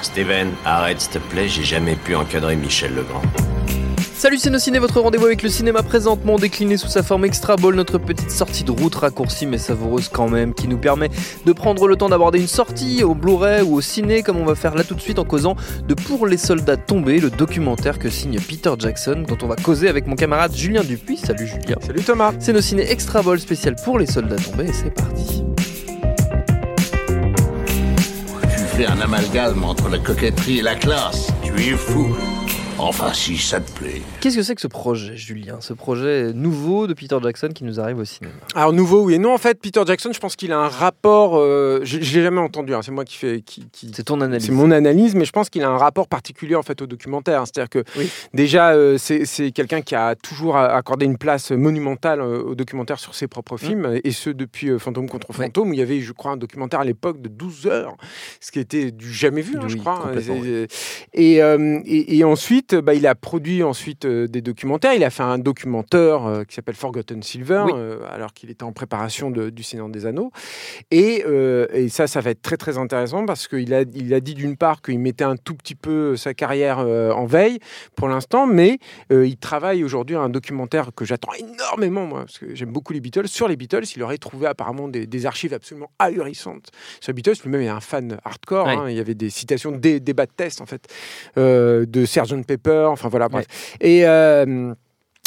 Steven, arrête s'il te plaît, j'ai jamais pu encadrer Michel Legrand. Salut Ciné, votre rendez-vous avec le cinéma présentement décliné sous sa forme extra ball, notre petite sortie de route raccourcie mais savoureuse quand même, qui nous permet de prendre le temps d'aborder une sortie au Blu-ray ou au ciné, comme on va faire là tout de suite en causant de Pour les soldats tombés, le documentaire que signe Peter Jackson, dont on va causer avec mon camarade Julien Dupuis. Salut Julien. Salut Thomas. C'est nos ciné extra ball spécial pour les soldats tombés et c'est parti. Tu fais un amalgame entre la coquetterie et la classe. Tu es fou. Enfin, si ça te plaît. Qu'est-ce que c'est que ce projet, Julien? Ce projet nouveau de Peter Jackson qui nous arrive au cinéma? Alors nouveau, oui et non. En fait, Peter Jackson, je pense qu'il a un rapport. euh, je, je l'ai jamais entendu. hein, c'est moi qui fais. Qui, qui- C'est ton analyse. C'est mon analyse, mais je pense qu'il a un rapport particulier en fait au documentaire. hein. C'est-à-dire que Oui. déjà, euh, c'est quelqu'un qui a toujours accordé une place monumentale euh, au documentaire sur ses propres films, et ce depuis euh, Fantôme contre. Ouais. Fantôme, où il y avait, je crois, un documentaire à l'époque de 12 heures, ce qui était du jamais vu, hein, je crois. Et, et, euh, et- et ensuite, bah, il a produit ensuite euh, des documentaires. Il a fait un documentaire euh, qui s'appelle Forgotten Silver, Oui. euh, alors qu'il était en préparation de- du Seigneur des Anneaux. Et, euh, et ça, ça va être très très intéressant parce qu'il a, il a dit d'une part qu'il mettait un tout petit peu sa carrière euh, en veille pour l'instant, mais euh, il travaille aujourd'hui à un documentaire que j'attends énormément, moi, parce que j'aime beaucoup les Beatles. Sur les Beatles, il aurait trouvé apparemment des, des archives absolument ahurissantes sur les Beatles. Lui-même est un fan hardcore. Ouais. hein. il y avait des citations, des débats de test en fait, euh, de Sgt Pepper. Enfin voilà, bref. Et euh,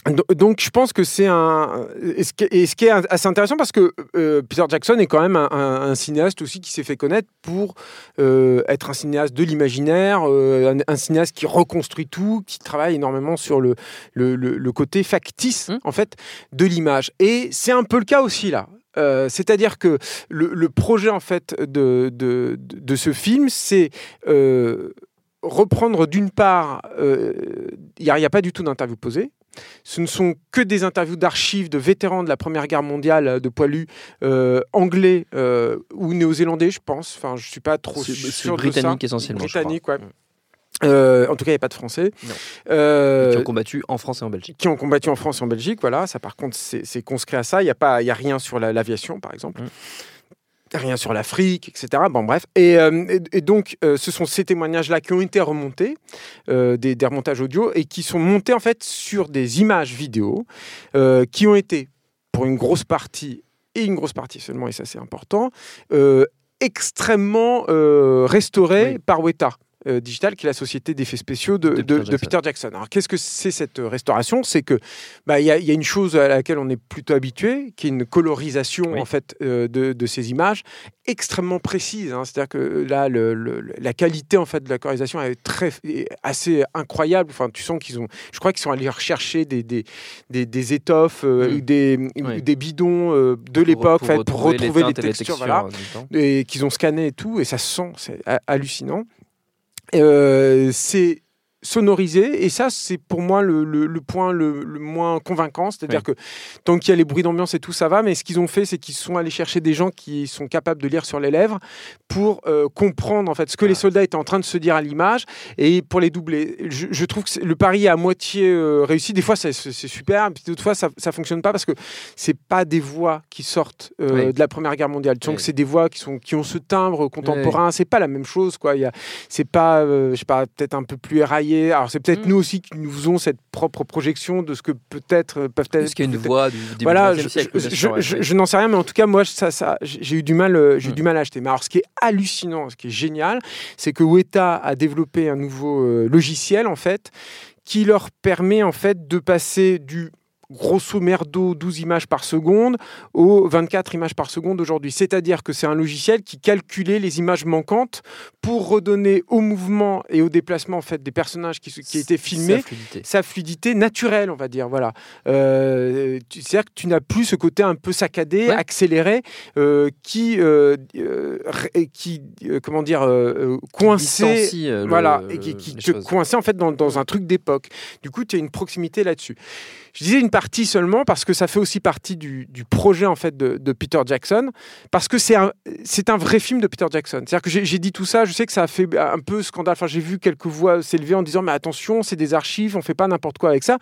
do- donc, je pense que c'est un. Et ce qui est assez intéressant parce que euh, Peter Jackson est quand même un, un- un cinéaste aussi qui s'est fait connaître pour euh, être un cinéaste de l'imaginaire, euh, un, un cinéaste qui reconstruit tout, qui travaille énormément sur le, le, le- le côté factice, Mmh. en fait, de l'image. Et c'est un peu le cas aussi là. Euh, C'est-à-dire que le, le projet en fait de, de, de- de ce film, c'est euh, reprendre d'une part, euh, il n'y a, pas du tout d'interview posée. Ce ne sont que des interviews d'archives de vétérans de la Première Guerre mondiale, euh, de poilus euh, anglais euh, ou néo-zélandais, je pense. Enfin, je suis pas trop sûr de britannique ça. essentiellement, je Britannique, crois. ouais. Euh, en tout cas, il n'y a pas de Français. Euh, Qui ont combattu en France et en Belgique. qui ont combattu en France et en Belgique. Voilà, ça par contre, c'est conscrit à ça. Il n'y a, pas- y a rien sur la- l'aviation, par exemple. Mm. Rien sur l'Afrique, etc. Bon, bref. Et, euh, et- et donc, euh, ce sont ces témoignages-là qui ont été remontés, euh, des, des remontages audio, et qui sont montés en fait sur des images vidéo qui ont été, pour une grosse partie, et une grosse partie seulement, et ça c'est important, extrêmement restaurées Oui. par Weta. Euh, Digital, qui est la société d'effets spéciaux de, De de- Peter de Jackson. Peter Jackson. Alors, qu'est-ce que c'est cette euh, restauration? C'est que bah, il y, y a une chose à laquelle on est plutôt habitué, qui est une colorisation Oui. en fait euh, de, de ces images extrêmement précise. hein. C'est-à-dire que là, le- le- la qualité en fait de la colorisation est très, est assez incroyable. Enfin, tu sens qu'ils ont, je crois qu'ils sont allés rechercher des, des, des, des étoffes, euh, Mm. ou des, Oui. des bidons de l'époque, fait, pour retrouver les et textures, voilà, temps. et qu'ils ont scanné et tout, et ça se sent, c'est ha- hallucinant. Euh, c'est sonorisé, et ça, c'est pour moi le, le- le point le, le moins convaincant. C'est-à-dire que tant qu'il y a les bruits d'ambiance et tout, ça va, mais ce qu'ils ont fait, c'est qu'ils sont allés chercher des gens qui sont capables de lire sur les lèvres pour euh, comprendre en fait ce que les soldats étaient en train de se dire à l'image et pour les doubler. Je, je trouve que le pari est à moitié euh, réussi. Des fois, c'est super, puis d'autres fois, ça, ça fonctionne pas parce que c'est pas des voix qui sortent euh, Oui. de la Première Guerre mondiale. Oui. que c'est des voix qui, sont, qui ont ce timbre contemporain. C'est pas la même chose, quoi. C'est pas, je sais pas, peut-être un peu plus éraillé. Alors, c'est peut-être Mm. nous aussi qui nous faisons cette propre projection de ce que peut-être euh, peuvent être. Est-ce qu'il y a une voix du début voilà, du je, XXe siècle je- bien je- sûr, ouais, je- ouais. je n'en sais rien, mais en tout cas, moi, ça, ça, j'ai eu du mal, euh, j'ai eu Mm. du mal à acheter. Mais alors, ce qui est hallucinant, ce qui est génial, c'est que Weta a développé un nouveau euh, logiciel, en fait, qui leur permet, en fait, de passer du grosso merdo 12 images par seconde aux 24 images par seconde aujourd'hui. C'est-à-dire que c'est un logiciel qui calculait les images manquantes pour redonner au mouvement et au déplacement en fait, des personnages qui, qui étaient filmés Sa fluidité. sa fluidité naturelle, on va dire. Voilà. Euh, C'est-à-dire que tu n'as plus ce côté un peu saccadé, Ouais. accéléré, euh, qui, euh, qui comment dire, coincé. Le- Voilà, et qui, te coinçait en fait dans, dans un truc d'époque. Du coup, tu as une proximité là-dessus. Je disais une partie seulement parce que ça fait aussi partie du, du projet en fait de, de Peter Jackson, parce que c'est un, c'est un vrai film de Peter Jackson. C'est-à-dire que j'ai j'ai dit tout ça, je sais que ça a fait un peu scandale. Enfin, j'ai vu quelques voix s'élever en disant mais attention, c'est des archives, on fait pas n'importe quoi avec ça.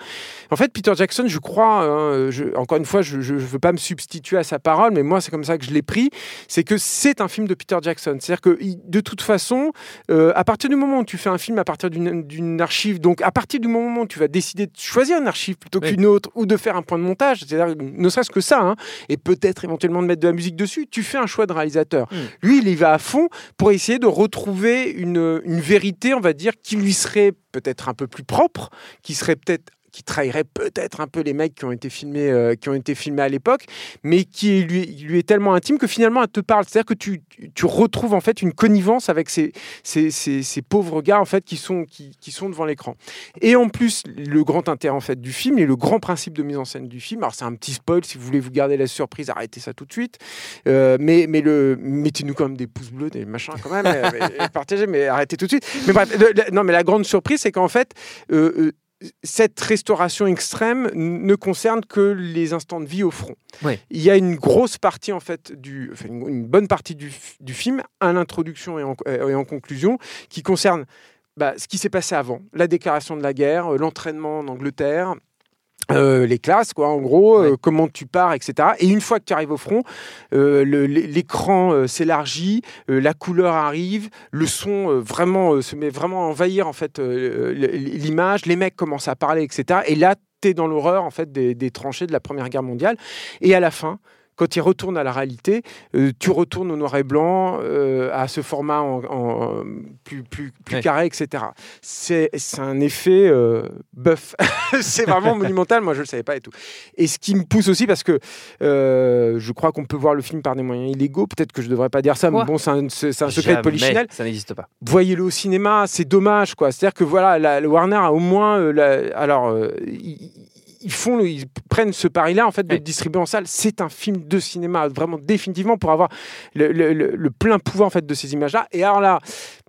En fait, Peter Jackson, je crois, hein, je- encore une fois, je ne veux pas me substituer à sa parole, mais moi, c'est comme ça que je l'ai pris, c'est que c'est un film de Peter Jackson. C'est-à-dire que de toute façon, euh, à partir du moment où tu fais un film à partir d'une d'une archive, donc à partir du moment où tu vas décider de choisir une archive plutôt Oui. Autre, ou de faire un point de montage, c'est-à-dire ne serait-ce que ça, hein, et peut-être éventuellement de mettre de la musique dessus, tu fais un choix de réalisateur. Mm. Lui, il y va à fond pour essayer de retrouver une, une vérité, on va dire, qui lui serait peut-être un peu plus propre, qui serait peut-être qui trahirait peut-être un peu les mecs qui ont été filmés, euh, qui ont été filmés à l'époque, mais qui lui, lui est tellement intime que finalement elle te parle. C'est-à-dire que tu, tu- retrouves en fait une connivence avec ces, ces, ces- pauvres gars en fait qui sont, qui, sont devant l'écran. Et en plus, le grand intérêt en fait du film et le grand principe de mise en scène du film. Alors c'est un petit spoil si vous voulez vous garder la surprise, arrêtez ça tout de suite. Euh, mais mais le mettez-nous quand même des pouces bleus, des machins quand même, partagez, mais arrêtez tout de suite. Mais bref, non mais la grande surprise c'est qu'en fait euh, cette restauration extrême ne concerne que les instants de vie au front. Il y a une grosse partie en fait du, enfin, une, bonne partie du, film à l'introduction et en, et en conclusion qui concerne bah, ce qui s'est passé avant, la déclaration de la guerre, euh, l'entraînement en Angleterre. Euh, les classes, quoi, en gros, euh, comment tu pars, etc. Et une fois que tu arrives au front, euh, l'écran s'élargit, la couleur arrive, le son vraiment se met vraiment à envahir en fait l'image, les mecs commencent à parler, etc. Et là, tu es dans l'horreur en fait des, des tranchées de la Première Guerre mondiale. Et à la fin, quand il retourne à la réalité, euh, tu retournes au noir et blanc, euh, à ce format en, en- plus, plus, plus Ouais. carré, etc. C'est un effet euh, bœuf. c'est vraiment monumental, moi je ne le savais pas et tout. Et ce qui me pousse aussi, parce que euh, je crois qu'on peut voir le film par des moyens illégaux, peut-être que je ne devrais pas dire ça, Quoi mais bon, c'est un, secret de Jamais, polichinelle Ça n'existe pas. voyez-le au cinéma, c'est dommage, quoi. C'est-à-dire que voilà, la- le Warner a au moins, la- alors, ils, font, ils prennent ce pari-là en fait de le distribuer en salle. C'est un film de cinéma, vraiment définitivement pour avoir le, le- le- le plein pouvoir en fait de ces images-là. Et alors là,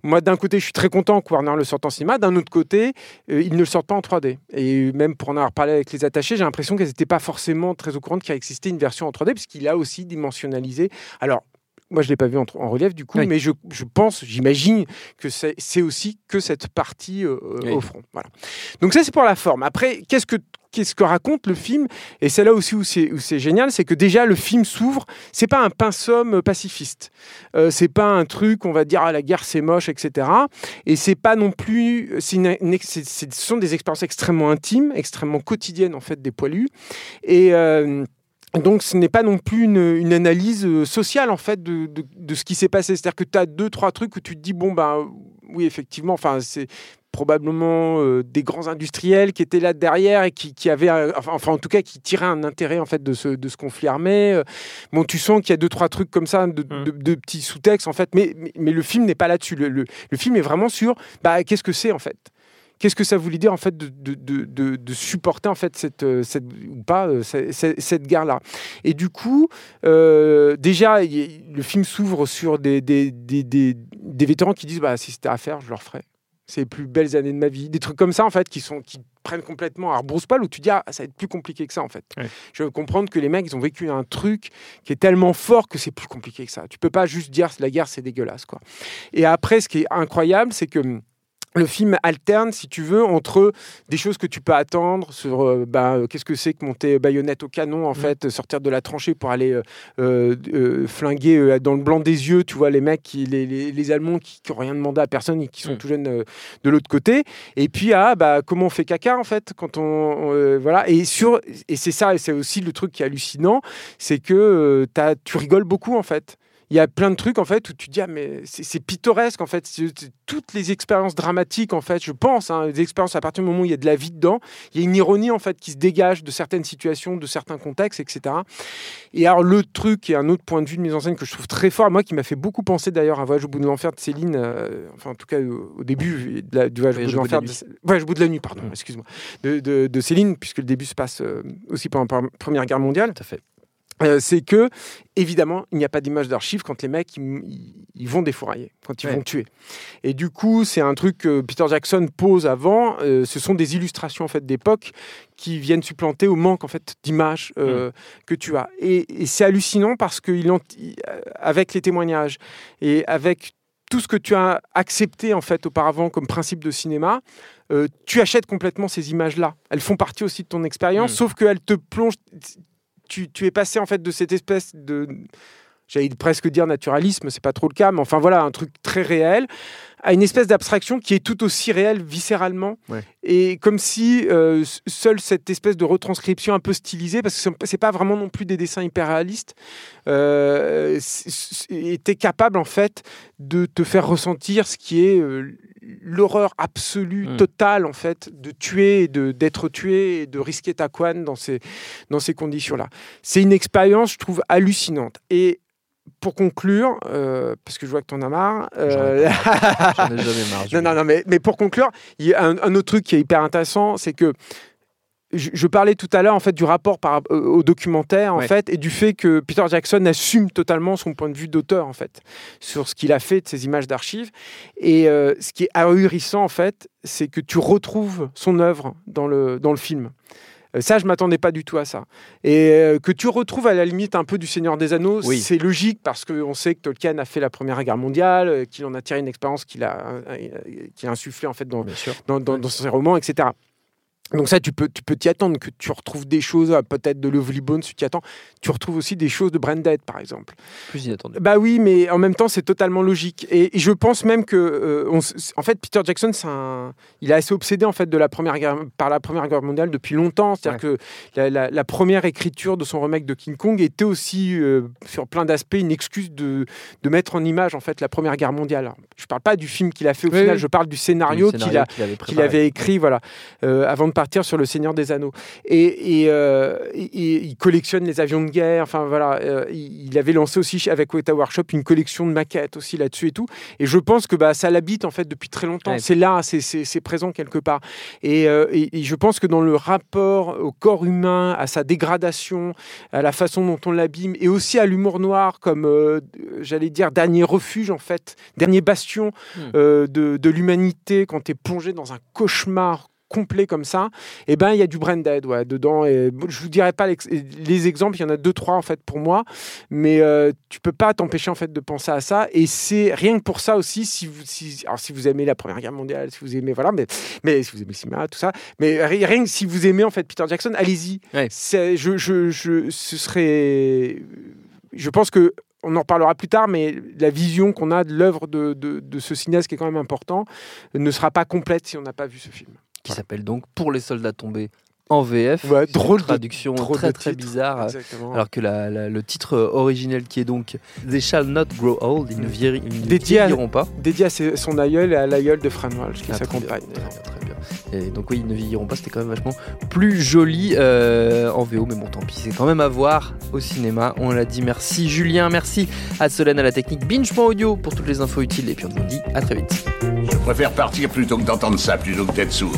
moi d'un côté, je suis très content que Warner le sorte en cinéma. D'un autre côté, euh, ils ne le sortent pas en 3D. Et même pour en avoir parlé avec les attachés, j'ai l'impression qu'elles n'étaient pas forcément très au courant qu'il existait une version en 3D, puisqu'il a aussi dimensionnalisé. Alors. Moi, je ne l'ai pas vu en, en relief du coup, Oui. mais je, je pense, j'imagine que c'est aussi que cette partie euh, Oui. au front. Voilà. Donc ça, c'est pour la forme. Après, qu'est-ce que qu'est-ce que raconte le film? Et c'est là aussi où c'est génial, c'est que déjà le film s'ouvre. C'est pas un pinceau pacifiste. Euh, c'est pas un truc, on va dire, ah, la guerre c'est moche, etc. Et c'est pas non plus. Une- une ce sont des expériences extrêmement intimes, extrêmement quotidiennes en fait des poilus. Et euh, donc, ce n'est pas non plus une, une analyse euh, sociale en fait de, de- de ce qui s'est passé. C'est-à-dire que tu as deux, trois trucs où tu te dis bon ben oui effectivement, enfin c'est probablement euh, des grands industriels qui étaient là derrière et qui, qui avaient, enfin, en tout cas qui tiraient un intérêt en fait de ce, de ce conflit armé. Euh, Bon, tu sens qu'il y a deux trois trucs comme ça, de, Mm. de- de petits sous-textes en fait, mais, mais, mais le film n'est pas là-dessus. Le, le- le film est vraiment sur bah, qu'est-ce que c'est en fait? Qu'est-ce que ça voulait dire en fait de, de, de- de- supporter en fait cette, euh, cette ou pas euh, cette, cette- cette guerre-là Et du coup, euh, déjà, le film s'ouvre sur des, des, des, des- des vétérans qui disent bah, si c'était à faire, je le referais. C'est les plus belles années de ma vie. Des trucs comme ça, en fait, qui, sont, qui prennent complètement à rebrousse-poil, où tu dis, ah, ça va être plus compliqué que ça, en fait. Ouais. Je veux comprendre que les mecs, ils ont vécu un truc qui est tellement fort que c'est plus compliqué que ça. Tu peux pas juste dire, la guerre, c'est dégueulasse, quoi. Et après, ce qui est incroyable, c'est que le film alterne, si tu veux, entre des choses que tu peux attendre sur euh, bah, euh, qu'est-ce que c'est que monter baïonnette au canon, en fait, euh, sortir de la tranchée pour aller euh, flinguer dans le blanc des yeux, tu vois, les mecs, qui, les, les, les Allemands qui n'ont rien demandé à personne et qui sont Mm. tout jeunes de l'autre côté. Et puis, ah, bah, comment on fait caca, en fait, quand on. on, voilà. Et, sur, et c'est ça, et c'est aussi le truc qui est hallucinant, c'est que tu rigoles beaucoup, en fait. Il y a plein de trucs en fait où tu te dis ah, mais c'est pittoresque en fait. Toutes les expériences dramatiques en fait je pense hein, les expériences à partir du moment où il y a de la vie dedans il y a une ironie en fait qui se dégage de certaines situations de certains contextes etc et alors le truc et un autre point de vue de mise en scène que je trouve très fort moi qui m'a fait beaucoup penser d'ailleurs à Voyage au bout de l'enfer de Céline euh, enfin en tout cas au, début de la, du Voyage, au bout de l'enfer Voyage au bout de la nuit pardon mmh. excuse-moi de, de, Céline puisque le début se passe euh, aussi pendant la première guerre mondiale. Tout à fait euh, c'est que, évidemment, il n'y a pas d'image d'archives quand les mecs ils, vont défourailler, quand ils vont tuer. Et du coup, c'est un truc que Peter Jackson pose avant. Euh, ce sont des illustrations en fait d'époque qui viennent supplanter au manque en fait d'images euh, mm. que tu as. Et, c'est hallucinant parce que il, avec les témoignages et avec tout ce que tu as accepté en fait auparavant comme principe de cinéma, tu achètes complètement ces images-là. Elles font partie aussi de ton expérience, mm. sauf qu'elles te plongent tu, es passé en fait de cette espèce de j'allais presque dire naturalisme, c'est pas trop le cas, mais enfin voilà, un truc très réel, à une espèce d'abstraction qui est tout aussi réelle viscéralement. Et comme si euh, seule cette espèce de retranscription un peu stylisée, parce que c'est pas vraiment non plus des dessins hyper réalistes, euh, était capable en fait de te faire ressentir ce qui est euh, l'horreur absolue, hmm. totale, en fait, de tuer, de d'être tué et de risquer ta couenne dans ces, dans ces conditions-là. C'est une expérience, je trouve, hallucinante. Et pour conclure, euh, parce que je vois que tu en as marre. Euh... J'en ai jamais marre. non, non, non, mais, mais pour conclure, il y a un, un, autre truc qui est hyper intéressant, c'est que je, parlais tout à l'heure en fait du rapport par, euh, au documentaire en fait et du fait que Peter Jackson assume totalement son point de vue d'auteur en fait sur ce qu'il a fait de ces images d'archives et euh, ce qui est ahurissant en fait c'est que tu retrouves son œuvre dans le dans le film. Euh, ça, je m'attendais pas du tout à ça. Et que tu retrouves à la limite un peu du Seigneur des Anneaux, c'est logique parce qu'on sait que Tolkien a fait la Première Guerre mondiale, qu'il en a tiré une expérience qu'il a, a insufflé en fait dans, dans, dans, dans, ses romans, etc. Donc ça, tu peux tu peux t'y attendre, que tu retrouves des choses, euh, peut-être de Lovely Bones, tu t'y attends. Tu retrouves aussi des choses de Branded, par exemple. Plus inattendu. Bah oui, mais en même temps, c'est totalement logique. Et, je pense même que, euh, en fait, Peter Jackson, un, il est assez obsédé en fait de la première guerre, par la Première Guerre mondiale depuis longtemps. C'est-à-dire que la, première écriture de son remake de King Kong était aussi, euh, sur plein d'aspects, une excuse de, de mettre en image en fait la Première Guerre mondiale. je parle pas du film qu'il a fait au final, je parle du scénario, qu'il avait, avait, écrit, voilà, avant de partir sur le Seigneur des Anneaux. Et, euh, il collectionne les avions de guerre. Enfin voilà, euh, il avait lancé aussi avec Weta Workshop une collection de maquettes aussi là-dessus et tout. Et je pense que bah, ça l'habite en fait depuis très longtemps. C'est là, c'est présent quelque part. Euh, et, je pense que dans le rapport au corps humain, à sa dégradation, à la façon dont on l'abîme, et aussi à l'humour noir comme, j'allais dire, dernier refuge en fait, dernier bastion hmm. de, de l'humanité quand tu es plongé dans un cauchemar complet comme ça, et eh ben il y a du branded ouais, dedans. Et je vous dirai pas les, exemples, il y en a deux trois en fait pour moi, mais euh, tu peux pas t'empêcher en fait de penser à ça. Et c'est rien que pour ça aussi, si vous si, alors, si vous aimez la Première Guerre mondiale, si vous aimez voilà, mais mais si vous aimez le cinéma, tout ça, mais rien que si vous aimez en fait Peter Jackson, allez-y. Je, je, je, ce serait, je pense que on en reparlera plus tard, mais la vision qu'on a de l'œuvre de, de, de, ce cinéaste qui est quand même important ne sera pas complète si on n'a pas vu ce film qui s'appelle donc Pour les soldats tombés en VF. drôle traduction de, très très bizarre. Alors que le titre originel qui est donc They shall not grow old, ils ne, vieilliront pas. Dédié à son aïeul et à l'aïeul de Fran Walsh qui ah, s'accompagne. Très, bien. Et donc oui, ils ne vieilliront pas, c'était quand même vachement plus joli euh, en VO, mais bon tant pis, c'est quand même à voir au cinéma. On l'a dit, merci Julien, merci à Solène à la technique, binge.audio pour toutes les infos utiles et puis on vous dit à très vite. Je préfère partir plutôt que d'entendre ça, plutôt que d'être sourd.